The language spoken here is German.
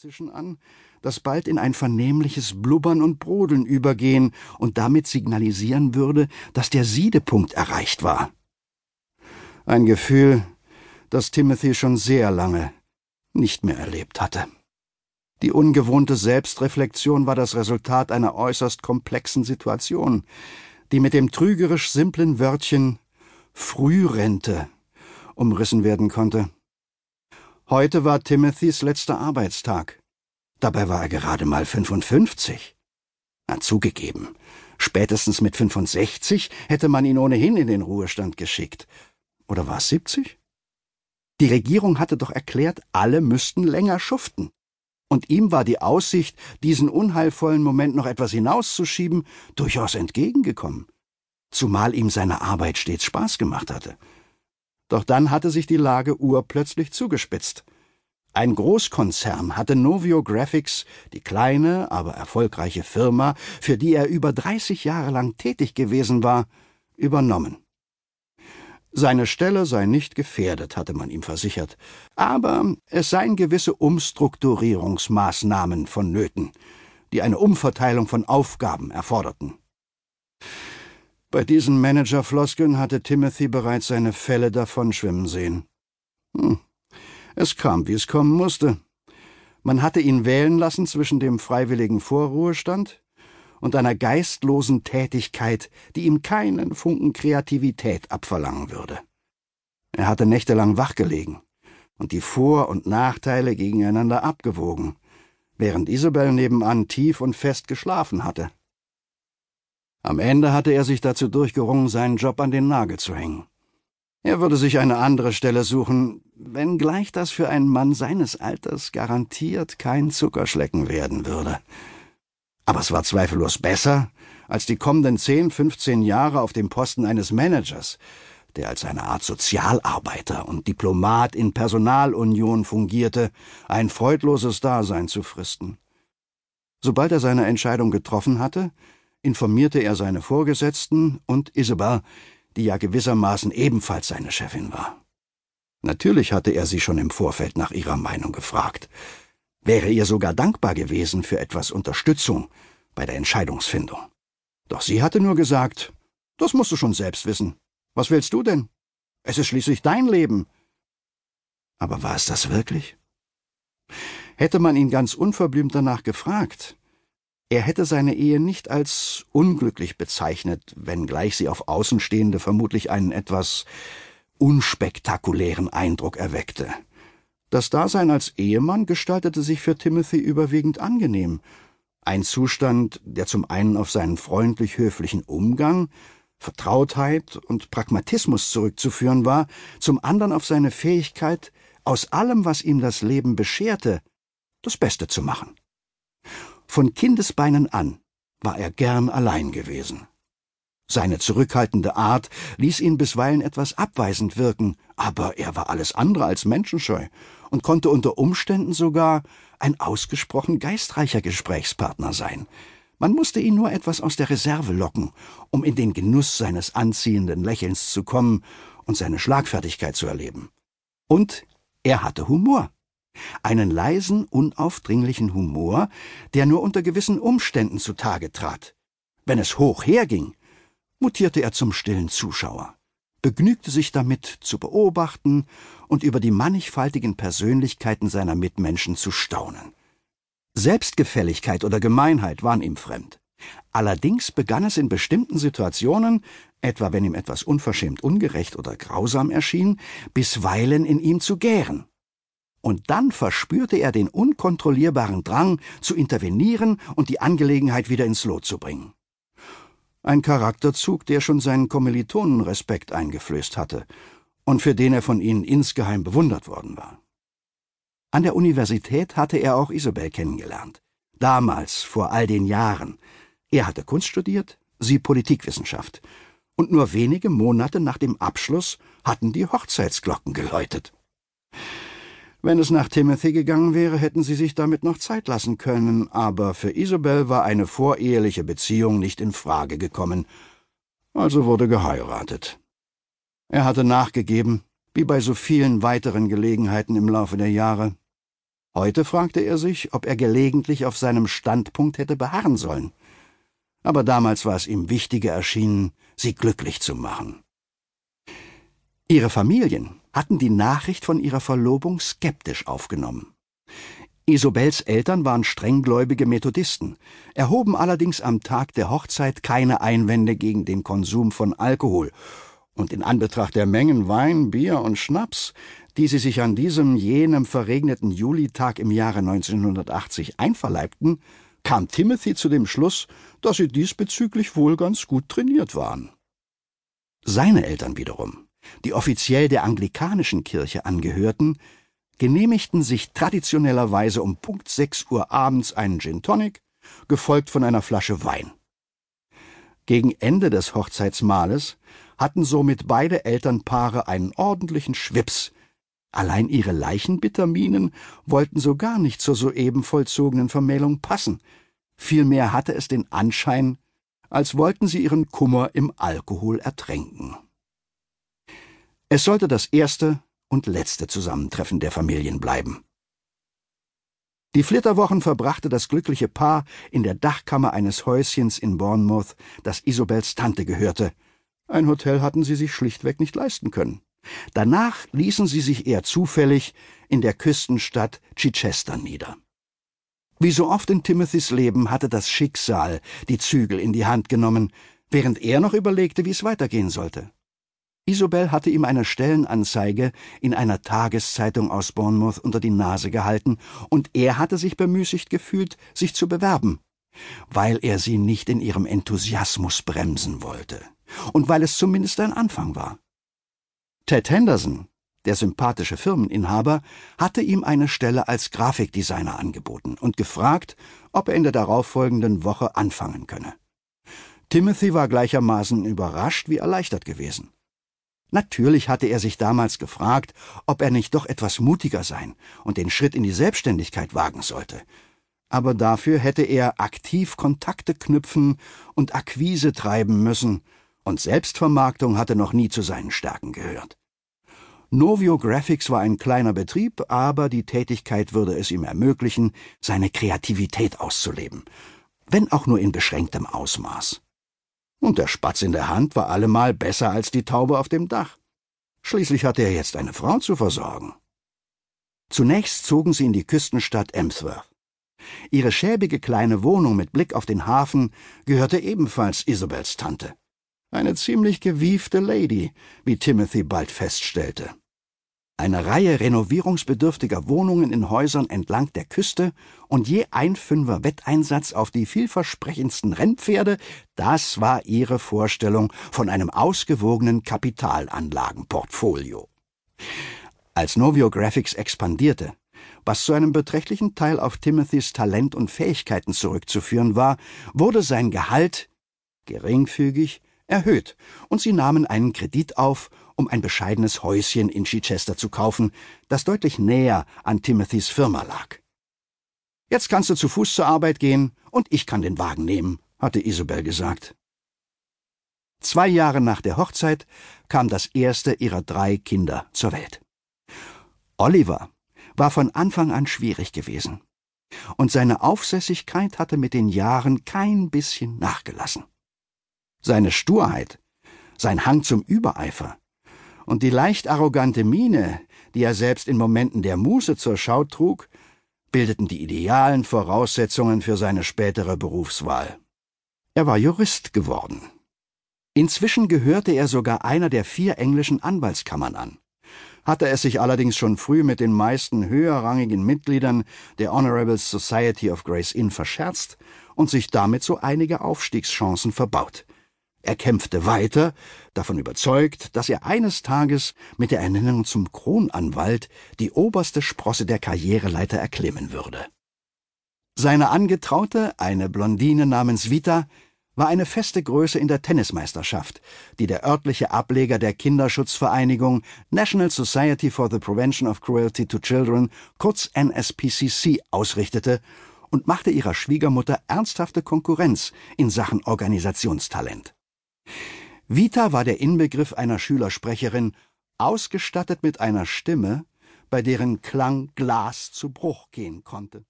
Zischen an, das bald in ein vernehmliches Blubbern und Brodeln übergehen und damit signalisieren würde, dass der Siedepunkt erreicht war. Ein Gefühl, das Timothy schon sehr lange nicht mehr erlebt hatte. Die ungewohnte Selbstreflexion war das Resultat einer äußerst komplexen Situation, die mit dem trügerisch simplen Wörtchen Frührente umrissen werden konnte. Heute war Timothys letzter Arbeitstag. Dabei war er gerade mal 55. Na, zugegeben. Spätestens mit 65 hätte man ihn ohnehin in den Ruhestand geschickt. Oder war es 70? Die Regierung hatte doch erklärt, alle müssten länger schuften. Und ihm war die Aussicht, diesen unheilvollen Moment noch etwas hinauszuschieben, durchaus entgegengekommen. Zumal ihm seine Arbeit stets Spaß gemacht hatte. Doch dann hatte sich die Lage urplötzlich zugespitzt. Ein Großkonzern hatte Novio Graphics, die kleine, aber erfolgreiche Firma, für die er über 30 Jahre lang tätig gewesen war, übernommen. Seine Stelle sei nicht gefährdet, hatte man ihm versichert, aber es seien gewisse Umstrukturierungsmaßnahmen vonnöten, die eine Umverteilung von Aufgaben erforderten. Bei diesen Managerfloskeln hatte Timothy bereits seine Fälle davonschwimmen sehen. Hm. Es kam, wie es kommen musste. Man hatte ihn wählen lassen zwischen dem freiwilligen Vorruhestand und einer geistlosen Tätigkeit, die ihm keinen Funken Kreativität abverlangen würde. Er hatte nächtelang wachgelegen und die Vor- und Nachteile gegeneinander abgewogen, während Isabel nebenan tief und fest geschlafen hatte. Am Ende hatte er sich dazu durchgerungen, seinen Job an den Nagel zu hängen. Er würde sich eine andere Stelle suchen, wenngleich das für einen Mann seines Alters garantiert kein Zuckerschlecken werden würde. Aber es war zweifellos besser, als die kommenden zehn, fünfzehn Jahre auf dem Posten eines Managers, der als eine Art Sozialarbeiter und Diplomat in Personalunion fungierte, ein freudloses Dasein zu fristen. Sobald er seine Entscheidung getroffen hatte, informierte er seine Vorgesetzten und Isabel, die ja gewissermaßen ebenfalls seine Chefin war. Natürlich hatte er sie schon im Vorfeld nach ihrer Meinung gefragt, wäre ihr sogar dankbar gewesen für etwas Unterstützung bei der Entscheidungsfindung. Doch sie hatte nur gesagt, das musst du schon selbst wissen. Was willst du denn? Es ist schließlich dein Leben. Aber war es das wirklich? Hätte man ihn ganz unverblümt danach gefragt, er hätte seine Ehe nicht als unglücklich bezeichnet, wenngleich sie auf Außenstehende vermutlich einen etwas unspektakulären Eindruck erweckte. Das Dasein als Ehemann gestaltete sich für Timothy überwiegend angenehm, ein Zustand, der zum einen auf seinen freundlich höflichen Umgang, Vertrautheit und Pragmatismus zurückzuführen war, zum anderen auf seine Fähigkeit, aus allem, was ihm das Leben bescherte, das Beste zu machen. Von Kindesbeinen an war er gern allein gewesen. Seine zurückhaltende Art ließ ihn bisweilen etwas abweisend wirken, aber er war alles andere als menschenscheu und konnte unter Umständen sogar ein ausgesprochen geistreicher Gesprächspartner sein. Man musste ihn nur etwas aus der Reserve locken, um in den Genuss seines anziehenden Lächelns zu kommen und seine Schlagfertigkeit zu erleben. Und er hatte Humor einen leisen, unaufdringlichen Humor, der nur unter gewissen Umständen zutage trat. Wenn es hoch herging, mutierte er zum stillen Zuschauer, begnügte sich damit, zu beobachten und über die mannigfaltigen Persönlichkeiten seiner Mitmenschen zu staunen. Selbstgefälligkeit oder Gemeinheit waren ihm fremd. Allerdings begann es in bestimmten Situationen, etwa wenn ihm etwas unverschämt ungerecht oder grausam erschien, bisweilen in ihm zu gären und dann verspürte er den unkontrollierbaren Drang, zu intervenieren und die Angelegenheit wieder ins Lot zu bringen. Ein Charakterzug, der schon seinen Kommilitonen Respekt eingeflößt hatte und für den er von ihnen insgeheim bewundert worden war. An der Universität hatte er auch Isabel kennengelernt. Damals, vor all den Jahren. Er hatte Kunst studiert, sie Politikwissenschaft. Und nur wenige Monate nach dem Abschluss hatten die Hochzeitsglocken geläutet. Wenn es nach Timothy gegangen wäre, hätten sie sich damit noch Zeit lassen können, aber für Isabel war eine voreheliche Beziehung nicht in Frage gekommen. Also wurde geheiratet. Er hatte nachgegeben, wie bei so vielen weiteren Gelegenheiten im Laufe der Jahre. Heute fragte er sich, ob er gelegentlich auf seinem Standpunkt hätte beharren sollen. Aber damals war es ihm wichtiger erschienen, sie glücklich zu machen. Ihre Familien hatten die Nachricht von ihrer Verlobung skeptisch aufgenommen. Isobels Eltern waren strenggläubige Methodisten, erhoben allerdings am Tag der Hochzeit keine Einwände gegen den Konsum von Alkohol, und in Anbetracht der Mengen Wein, Bier und Schnaps, die sie sich an diesem jenem verregneten Julitag im Jahre 1980 einverleibten, kam Timothy zu dem Schluss, dass sie diesbezüglich wohl ganz gut trainiert waren. Seine Eltern wiederum, die offiziell der anglikanischen Kirche angehörten, genehmigten sich traditionellerweise um Punkt sechs Uhr abends einen Gin Tonic, gefolgt von einer Flasche Wein. Gegen Ende des Hochzeitsmahles hatten somit beide Elternpaare einen ordentlichen Schwips. Allein ihre Leichenbitterminen wollten so gar nicht zur soeben vollzogenen Vermählung passen. Vielmehr hatte es den Anschein, als wollten sie ihren Kummer im Alkohol ertränken. Es sollte das erste und letzte Zusammentreffen der Familien bleiben. Die Flitterwochen verbrachte das glückliche Paar in der Dachkammer eines Häuschens in Bournemouth, das Isobels Tante gehörte. Ein Hotel hatten sie sich schlichtweg nicht leisten können. Danach ließen sie sich eher zufällig in der Küstenstadt Chichester nieder. Wie so oft in Timothys Leben hatte das Schicksal die Zügel in die Hand genommen, während er noch überlegte, wie es weitergehen sollte. Isobel hatte ihm eine Stellenanzeige in einer Tageszeitung aus Bournemouth unter die Nase gehalten, und er hatte sich bemüßigt gefühlt, sich zu bewerben, weil er sie nicht in ihrem Enthusiasmus bremsen wollte und weil es zumindest ein Anfang war. Ted Henderson, der sympathische Firmeninhaber, hatte ihm eine Stelle als Grafikdesigner angeboten und gefragt, ob er in der darauffolgenden Woche anfangen könne. Timothy war gleichermaßen überrascht wie erleichtert gewesen. Natürlich hatte er sich damals gefragt, ob er nicht doch etwas mutiger sein und den Schritt in die Selbstständigkeit wagen sollte. Aber dafür hätte er aktiv Kontakte knüpfen und Akquise treiben müssen, und Selbstvermarktung hatte noch nie zu seinen Stärken gehört. Novio Graphics war ein kleiner Betrieb, aber die Tätigkeit würde es ihm ermöglichen, seine Kreativität auszuleben, wenn auch nur in beschränktem Ausmaß. Und der Spatz in der Hand war allemal besser als die Taube auf dem Dach. Schließlich hatte er jetzt eine Frau zu versorgen. Zunächst zogen sie in die Küstenstadt Emsworth. Ihre schäbige kleine Wohnung mit Blick auf den Hafen gehörte ebenfalls Isabels Tante. Eine ziemlich gewiefte Lady, wie Timothy bald feststellte. Eine Reihe renovierungsbedürftiger Wohnungen in Häusern entlang der Küste und je ein Fünfer Wetteinsatz auf die vielversprechendsten Rennpferde, das war ihre Vorstellung von einem ausgewogenen Kapitalanlagenportfolio. Als Novio Graphics expandierte, was zu einem beträchtlichen Teil auf Timothys Talent und Fähigkeiten zurückzuführen war, wurde sein Gehalt geringfügig erhöht, und sie nahmen einen Kredit auf, um ein bescheidenes Häuschen in Chichester zu kaufen, das deutlich näher an Timothys Firma lag. Jetzt kannst du zu Fuß zur Arbeit gehen, und ich kann den Wagen nehmen, hatte Isabel gesagt. Zwei Jahre nach der Hochzeit kam das erste ihrer drei Kinder zur Welt. Oliver war von Anfang an schwierig gewesen, und seine Aufsässigkeit hatte mit den Jahren kein bisschen nachgelassen. Seine Sturheit, sein Hang zum Übereifer und die leicht arrogante Miene, die er selbst in Momenten der Muße zur Schau trug, bildeten die idealen Voraussetzungen für seine spätere Berufswahl. Er war Jurist geworden. Inzwischen gehörte er sogar einer der vier englischen Anwaltskammern an. Hatte es sich allerdings schon früh mit den meisten höherrangigen Mitgliedern der Honorable Society of Grace Inn verscherzt und sich damit so einige Aufstiegschancen verbaut. Er kämpfte weiter, davon überzeugt, dass er eines Tages mit der Ernennung zum Kronanwalt die oberste Sprosse der Karriereleiter erklimmen würde. Seine Angetraute, eine Blondine namens Vita, war eine feste Größe in der Tennismeisterschaft, die der örtliche Ableger der Kinderschutzvereinigung National Society for the Prevention of Cruelty to Children, kurz NSPCC, ausrichtete und machte ihrer Schwiegermutter ernsthafte Konkurrenz in Sachen Organisationstalent. Vita war der Inbegriff einer Schülersprecherin, ausgestattet mit einer Stimme, bei deren Klang Glas zu Bruch gehen konnte.